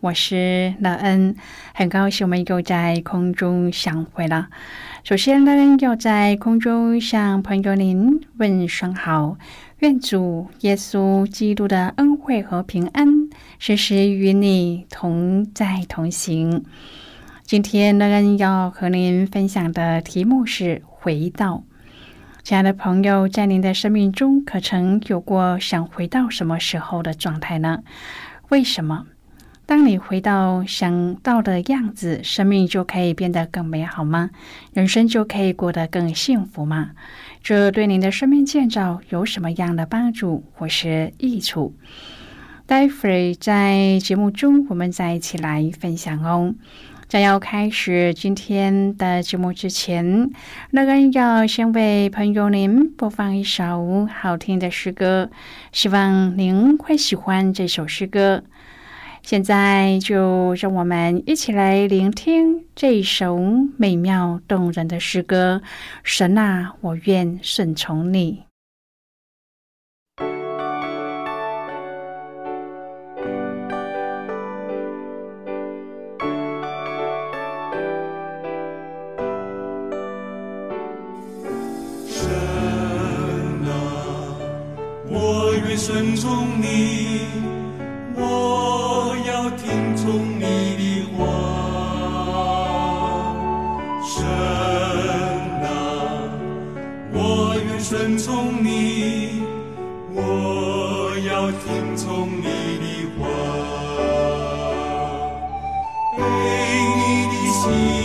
我是乐恩，很高兴我们又在空中相会了。首先，乐恩要在空中向朋友您问声好，愿主耶稣基督的恩惠和平安时时与你同在同行。今天，乐恩要和您分享的题目是回到。亲爱的朋友，在您的生命中，可曾有过想回到什么时候的状态呢？为什么？当你回到想到的样子，生命就可以变得更美好吗？人生就可以过得更幸福吗？这对您的生命建造有什么样的帮助或是益处？待会儿在节目中，我们再一起来分享哦。在要开始今天的节目之前，乐恩要先为朋友您播放一首好听的诗歌，希望您会喜欢这首诗歌。现在就让我们一起来聆听这首美妙动人的诗歌。神啊，我愿顺从你。你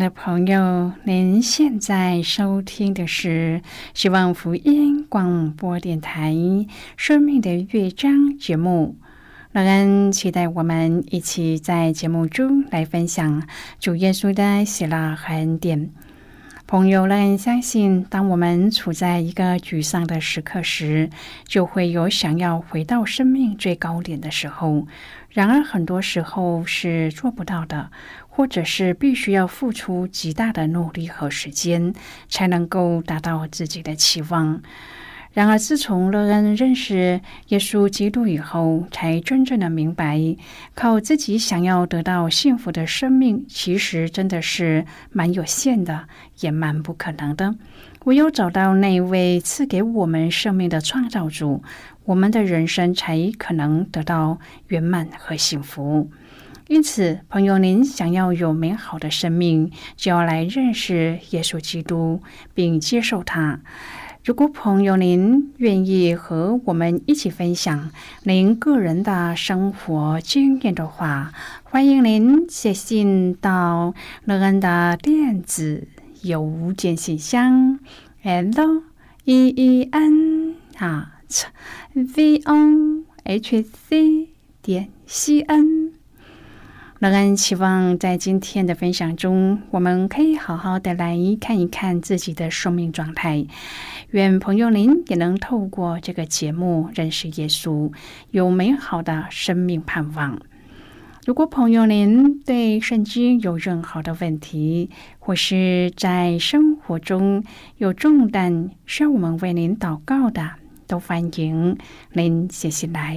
的朋友，您现在收听的是希望福音广播电台《生命的乐章》节目。乐恩期待我们一起在节目中来分享主耶稣的喜乐和恩典。朋友们，相信当我们处在一个沮丧的时刻时，就会有想要回到生命最高点的时候。然而，很多时候是做不到的，或者是必须要付出极大的努力和时间，才能够达到自己的期望。然而，自从乐恩认识耶稣基督以后，才真正的明白，靠自己想要得到幸福的生命，其实真的是蛮有限的，也蛮不可能的。唯有找到那位赐给我们生命的创造主，我们的人生才可能得到圆满和幸福。因此，朋友，您想要有美好的生命，就要来认识耶稣基督，并接受他。如果朋友您愿意和我们一起分享您个人的生活经验的话，欢迎您写信到乐恩的电子邮件信箱：l e e n 啊 v o h c 点 c n。乐恩期望在今天的分享中，我们可以好好的来看一看自己的生命状态。愿朋友您也能透过这个节目认识耶稣，有美好的生命盼望。如果朋友您对圣经有任何的问题，或是在生活中有重担需要我们为您祷告的，都欢迎您写信来。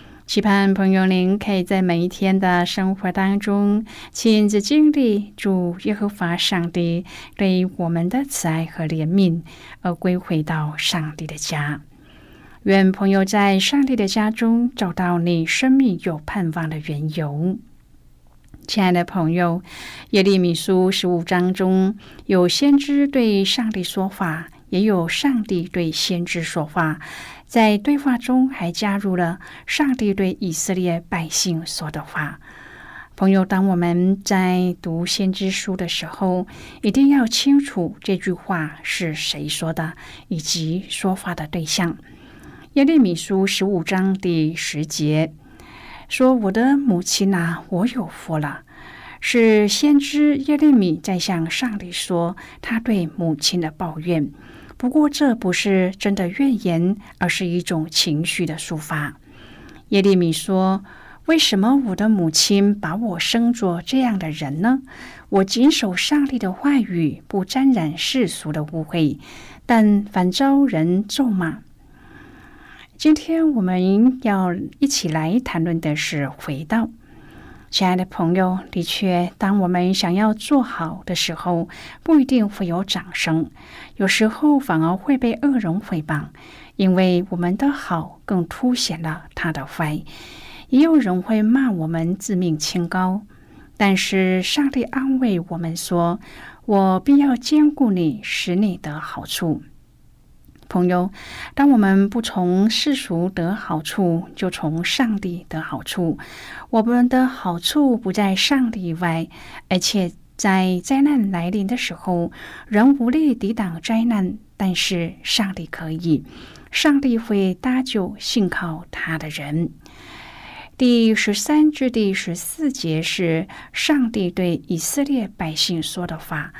期盼朋友您可以在每一天的生活当中亲自经历主耶和华上帝对我们的慈爱和怜悯，而归回到上帝的家。愿朋友在上帝的家中找到你生命有盼望的缘由。亲爱的朋友，耶利米书十五章中有先知对上帝说话，也有上帝对先知说话。在对话中还加入了上帝对以色列百姓说的话。朋友，当我们在读先知书的时候，一定要清楚这句话是谁说的，以及说话的对象。耶利米书十五章第十节说：“我的母亲啊，我有福了。”是先知耶利米在向上帝说他对母亲的抱怨。不过，这不是真的怨言，而是一种情绪的抒发。耶利米说：“为什么我的母亲把我生作这样的人呢？我谨守上帝的话语，不沾染世俗的污秽，但反遭人咒骂。”今天我们要一起来谈论的是回到。亲爱的朋友，的确，当我们想要做好的时候，不一定会有掌声，有时候反而会被恶人诽谤，因为我们的好更凸显了他的坏。也有人会骂我们自命清高，但是上帝安慰我们说：“我必要兼顾你，使你得好处。”朋友，当我们不从世俗得好处，就从上帝得好处。我们的好处不在上帝以外，而且在灾难来临的时候，人无力抵挡灾难，但是上帝可以，上帝会搭救信靠他的人。第十三至第十四节是上帝对以色列百姓说的话。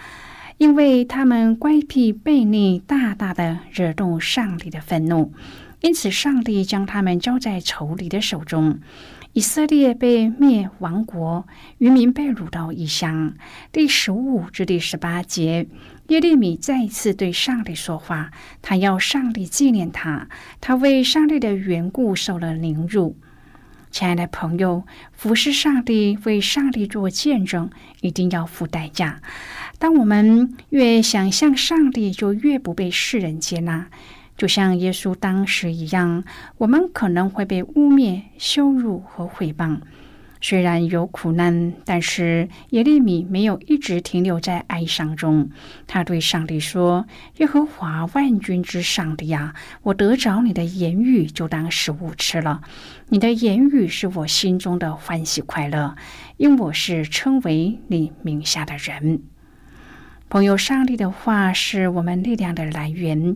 因为他们乖僻悖逆，大大的惹动上帝的愤怒，因此上帝将他们交在仇敌的手中。以色列被灭亡国，渔民被掳到异乡。第十五至第十八节，耶利米再次对上帝说话，他要上帝纪念他，他为上帝的缘故受了凌辱。亲爱的朋友，服侍上帝、为上帝做见证，一定要付代价。当我们越想向上帝，就越不被世人接纳。就像耶稣当时一样，我们可能会被污蔑、羞辱和毁谤。虽然有苦难，但是耶利米没有一直停留在哀伤中。他对上帝说：“耶和华万军之上帝呀，我得着你的言语，就当食物吃了。你的言语是我心中的欢喜快乐，因我是称为你名下的人。”朋友，上帝的话是我们力量的来源。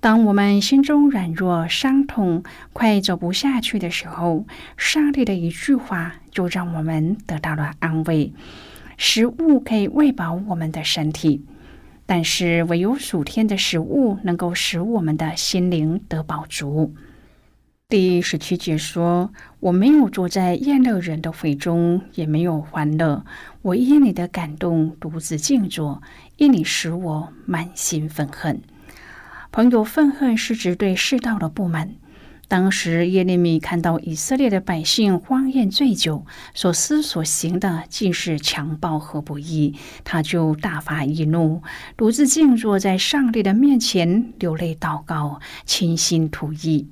当我们心中软弱、伤痛、快走不下去的时候，上帝的一句话就让我们得到了安慰。食物可以喂饱我们的身体，但是唯有属天的食物能够使我们的心灵得饱足。第十七节说：“我没有坐在厌乐人的会中，也没有欢乐。我因你的感动独自静坐，因你使我满心愤恨。”朋友，愤恨是指对世道的不满。当时耶利米看到以色列的百姓荒宴醉酒，所思所行的尽是强暴和不义，他就大发一怒，独自静坐在上帝的面前，流泪祷告，倾心吐意。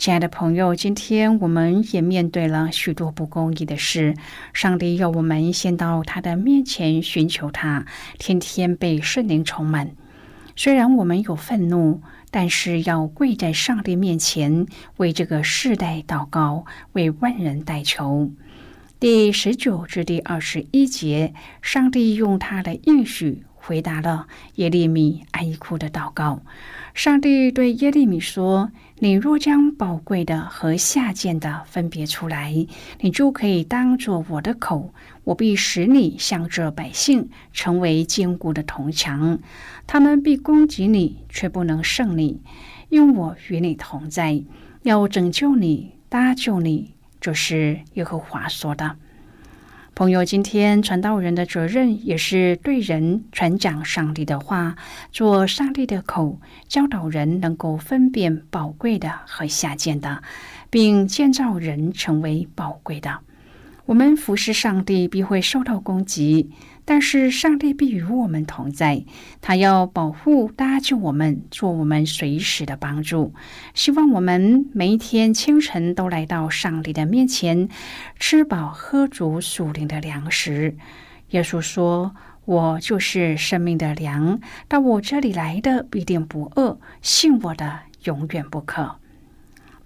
亲爱的朋友，今天我们也面对了许多不公义的事。上帝要我们先到他的面前寻求他，天天被圣灵充满。虽然我们有愤怒，但是要跪在上帝面前，为这个世代祷告，为万人代求。第十九至第二十一节，上帝用他的应许回答了耶利米哀哭的祷告。上帝对耶利米说。你若将宝贵的和下贱的分别出来，你就可以当作我的口，我必使你向着百姓成为坚固的铜墙，他们必攻击你，却不能胜你，因我与你同在，要拯救你，搭救你。这是耶和华说的。朋友，今天传道人的责任也是对人传讲上帝的话，做上帝的口，教导人能够分辨宝贵的和下贱的，并建造人成为宝贵的。我们服侍上帝必会受到攻击。但是上帝必与我们同在，他要保护、搭救我们，做我们随时的帮助。希望我们每一天清晨都来到上帝的面前，吃饱喝足属灵的粮食。耶稣说：“我就是生命的粮，到我这里来的必定不饿，信我的永远不渴。”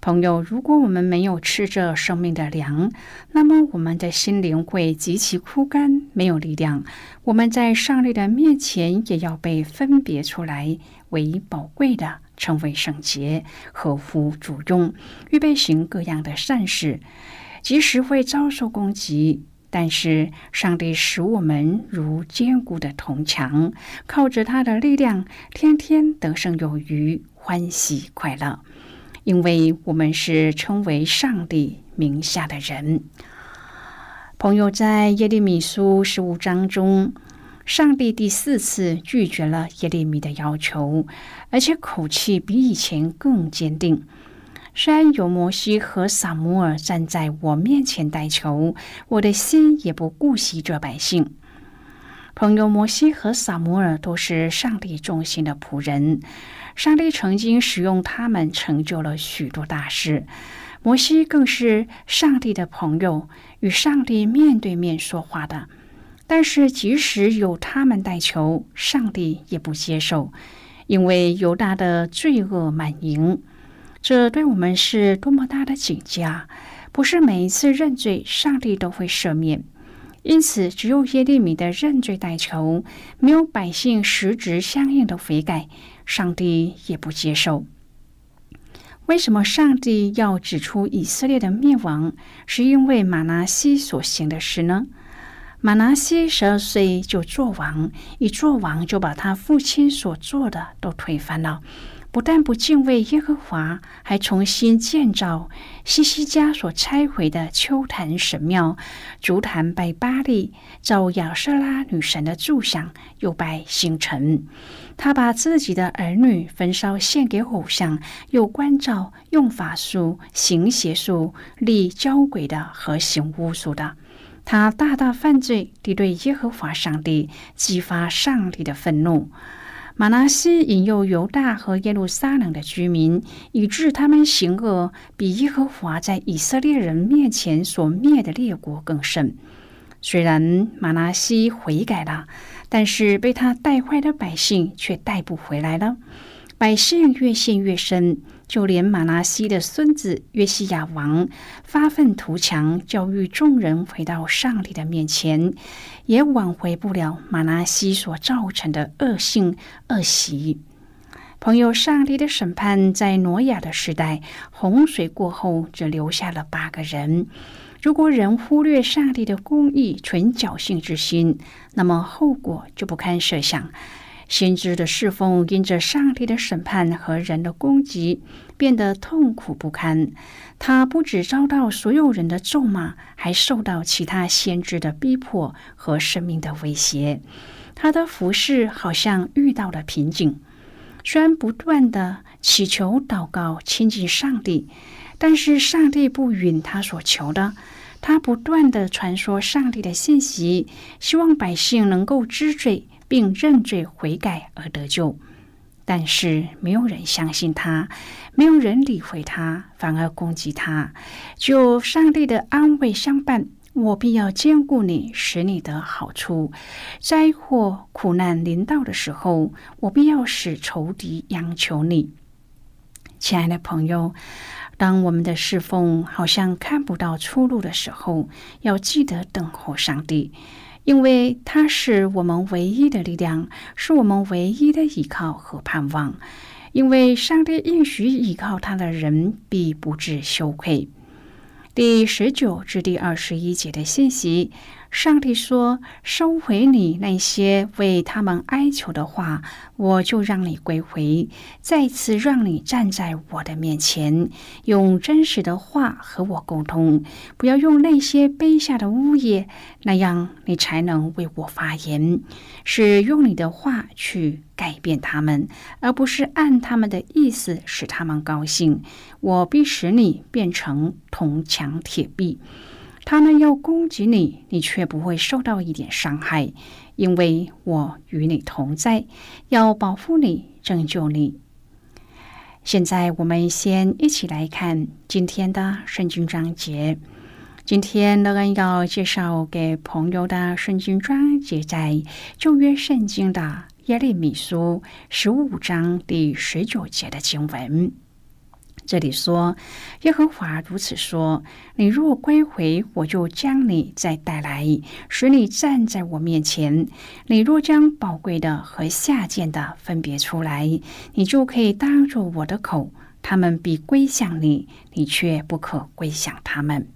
朋友，如果我们没有吃着生命的粮，那么我们的心灵会极其枯干，没有力量。我们在上帝的面前也要被分别出来为宝贵的，成为圣洁，合乎主用，预备行各样的善事。即使会遭受攻击，但是上帝使我们如坚固的铜墙，靠着他的力量，天天得胜有余，欢喜快乐。因为我们是称为上帝名下的人，朋友，在耶利米书十五章中，上帝第四次拒绝了耶利米的要求，而且口气比以前更坚定。虽然有摩西和撒母耳站在我面前代求，我的心也不顾惜这百姓。朋友，摩西和撒母耳都是上帝忠心的仆人。上帝曾经使用他们成就了许多大事。摩西更是上帝的朋友，与上帝面对面说话的。但是，即使有他们代求，上帝也不接受，因为犹大的罪恶满盈。这对我们是多么大的警戒啊！不是每一次认罪，上帝都会赦免。因此，只有耶利米的认罪代求，没有百姓实质相应的悔改。上帝也不接受。为什么上帝要指出以色列的灭亡？是因为马拿西所行的事呢？马拿西十二岁就做王，一做王就把他父亲所做的都推翻了。不但不敬畏耶和华，还重新建造西西家所拆毁的秋坛神庙，竹坛拜巴利，造亚瑟拉女神的柱像，又拜星辰。他把自己的儿女焚烧献给偶像，又关照用法术行邪术、立交鬼的和行巫术的。他大大犯罪，敌对耶和华上帝，激发上帝的愤怒。马拿西引诱犹大和耶路撒冷的居民，以致他们行恶比耶和华在以色列人面前所灭的列国更甚。虽然马拿西悔改了，但是被他带坏的百姓却带不回来了。百姓越陷越深，就连马拉西的孙子约西亚王发愤图强，教育众人回到上帝的面前。也挽回不了马拉西所造成的恶性恶习。朋友，上帝的审判在挪亚的时代，洪水过后只留下了八个人。如果人忽略上帝的公义、存侥幸之心，那么后果就不堪设想。先知的侍奉因着上帝的审判和人的攻击，变得痛苦不堪。他不止遭到所有人的咒骂，还受到其他先知的逼迫和生命的威胁。他的服饰好像遇到了瓶颈。虽然不断的祈求祷告亲近上帝，但是上帝不允他所求的。他不断的传说上帝的信息，希望百姓能够知罪。并认罪悔改而得救，但是没有人相信他，没有人理会他，反而攻击他。就上帝的安慰相伴，我必要兼顾你，使你得好处。灾祸苦难临到的时候，我必要使仇敌央求你。亲爱的朋友，当我们的侍奉好像看不到出路的时候，要记得等候上帝。因为他是我们唯一的力量，是我们唯一的依靠和盼望。因为上帝应许依靠他的人必不致羞愧。第十九至第二十一节的信息。上帝说：“收回你那些为他们哀求的话，我就让你归回，再次让你站在我的面前，用真实的话和我沟通。不要用那些卑下的污业，那样你才能为我发言。是用你的话去改变他们，而不是按他们的意思使他们高兴。我必使你变成铜墙铁壁。”他们要攻击你，你却不会受到一点伤害，因为我与你同在，要保护你，拯救你。现在，我们先一起来看今天的圣经章节。今天，乐恩要介绍给朋友的圣经章节，在旧约圣经的耶利米书十五章第十九节的经文。这里说，耶和华如此说：你若归回，我就将你再带来，使你站在我面前。你若将宝贵的和下贱的分别出来，你就可以当作我的口。他们必归向你，你却不可归向他们。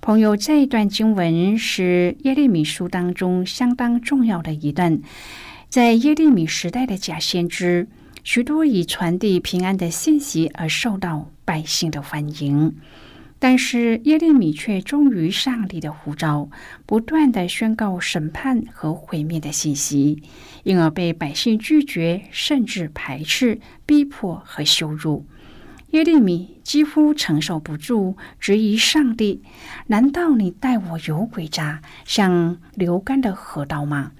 朋友，这一段经文是耶利米书当中相当重要的一段，在耶利米时代的假先知。许多以传递平安的信息而受到百姓的欢迎，但是耶利米却忠于上帝的呼召，不断的宣告审判和毁灭的信息，因而被百姓拒绝，甚至排斥、逼迫和羞辱。耶利米几乎承受不住，质疑上帝：“难道你待我有诡诈，像流干的河道吗？”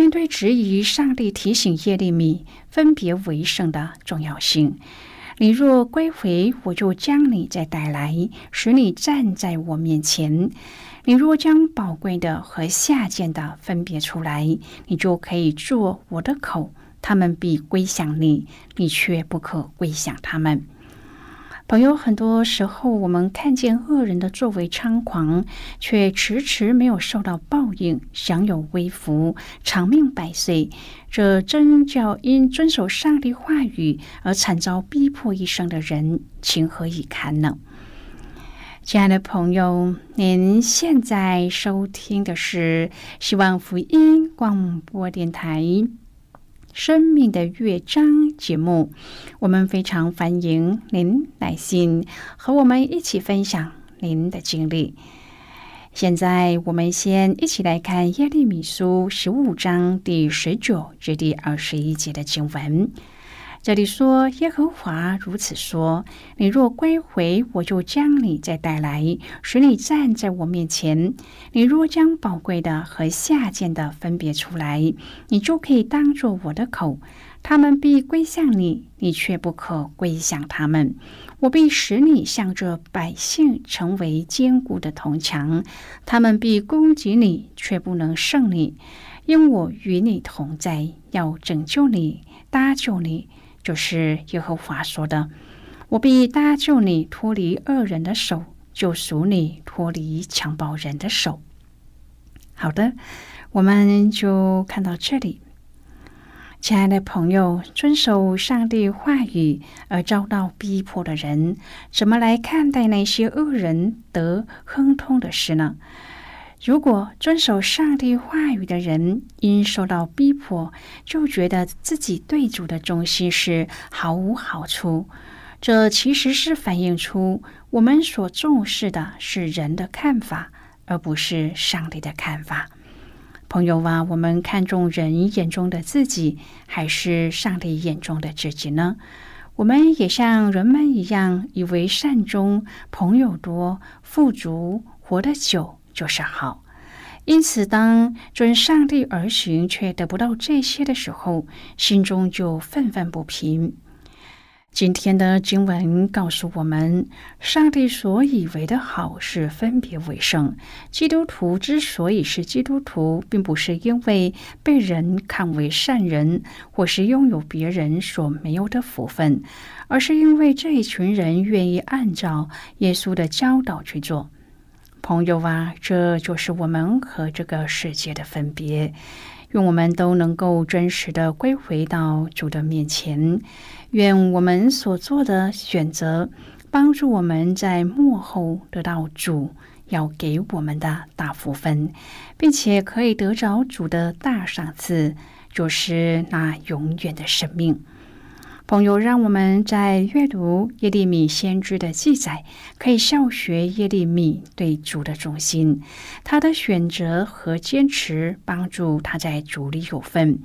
面对质疑，上帝提醒耶利米分别为圣的重要性。你若归回，我就将你再带来，使你站在我面前。你若将宝贵的和下贱的分别出来，你就可以做我的口，他们必归向你，你却不可归向他们。朋友，很多时候我们看见恶人的作为猖狂，却迟迟没有受到报应，享有微福，长命百岁。这真叫因遵守上帝话语而惨遭逼迫一生的人，情何以堪呢？亲爱的朋友，您现在收听的是希望福音广播电台。生命的乐章节目，我们非常欢迎您来信和我们一起分享您的经历。现在，我们先一起来看耶利米书十五章第十九至第二十一节的经文。这里说：“耶和华如此说：你若归回，我就将你再带来，使你站在我面前。你若将宝贵的和下贱的分别出来，你就可以当作我的口。他们必归向你，你却不可归向他们。我必使你向着百姓成为坚固的铜墙，他们必攻击你，却不能胜你，因我与你同在，要拯救你，搭救你。”就是耶和华说的：“我必搭救你，脱离恶人的手；救赎你，脱离强暴人的手。”好的，我们就看到这里。亲爱的朋友，遵守上帝话语而遭到逼迫的人，怎么来看待那些恶人得亨通的事呢？如果遵守上帝话语的人因受到逼迫，就觉得自己对主的忠心是毫无好处，这其实是反映出我们所重视的是人的看法，而不是上帝的看法。朋友啊，我们看重人眼中的自己，还是上帝眼中的自己呢？我们也像人们一样，以为善终、朋友多、富足、活得久。就是好，因此，当遵上帝而行却得不到这些的时候，心中就愤愤不平。今天的经文告诉我们，上帝所以为的好是分别为圣。基督徒之所以是基督徒，并不是因为被人看为善人，或是拥有别人所没有的福分，而是因为这一群人愿意按照耶稣的教导去做。朋友啊，这就是我们和这个世界的分别。愿我们都能够真实的归回到主的面前。愿我们所做的选择，帮助我们在幕后得到主要给我们的大福分，并且可以得着主的大赏赐，就是那永远的生命。朋友，让我们在阅读耶利米先知的记载，可以效学耶利米对主的忠心，他的选择和坚持，帮助他在主里有份。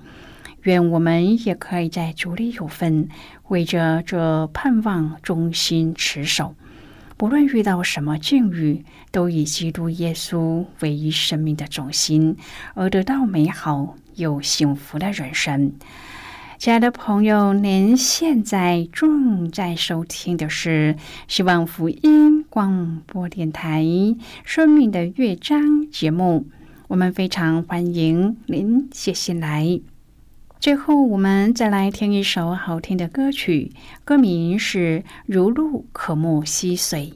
愿我们也可以在主里有份，为着这盼望忠心持守，不论遇到什么境遇，都以基督耶稣为生命的中心，而得到美好又幸福的人生。亲爱的朋友，您现在正在收听的是希望福音广播电台《生命的乐章》节目。我们非常欢迎您写信来。最后，我们再来听一首好听的歌曲，歌名是《如露可沐溪水》。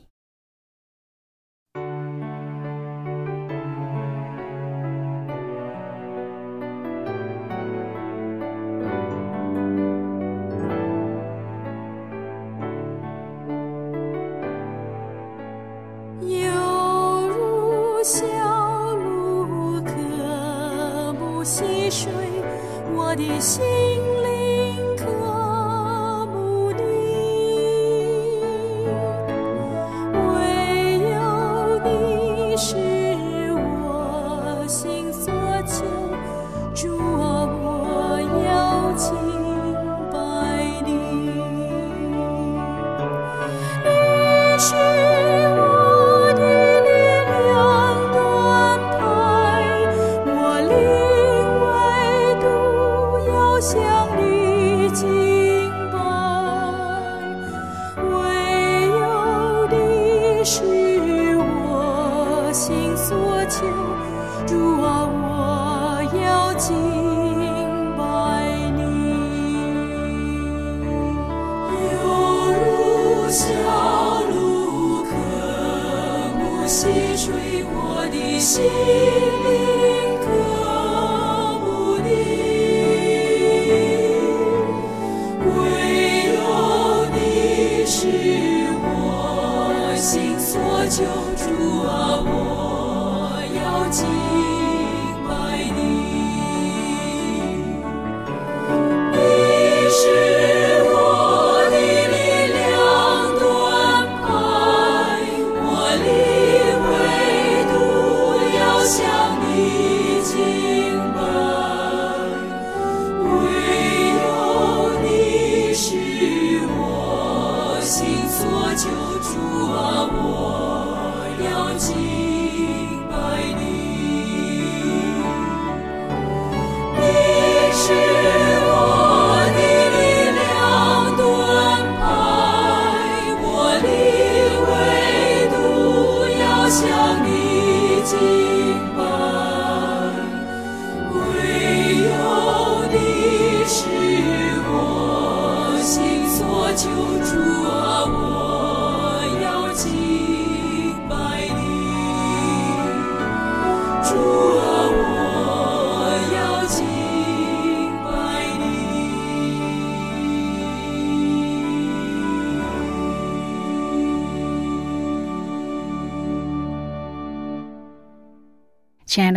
心所求主啊我要敬拜你。犹如小鹿可故溪水我的心灵。救主啊我要进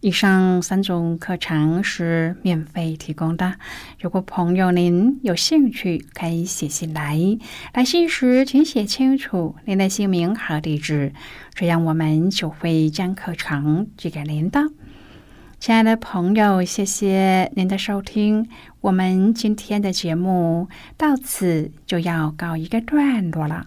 以上三种课程是免费提供的。如果朋友您有兴趣，可以写信来。来信时请写清楚您的姓名和地址，这样我们就会将课程寄给您的。亲爱的朋友，谢谢您的收听。我们今天的节目到此就要告一个段落了。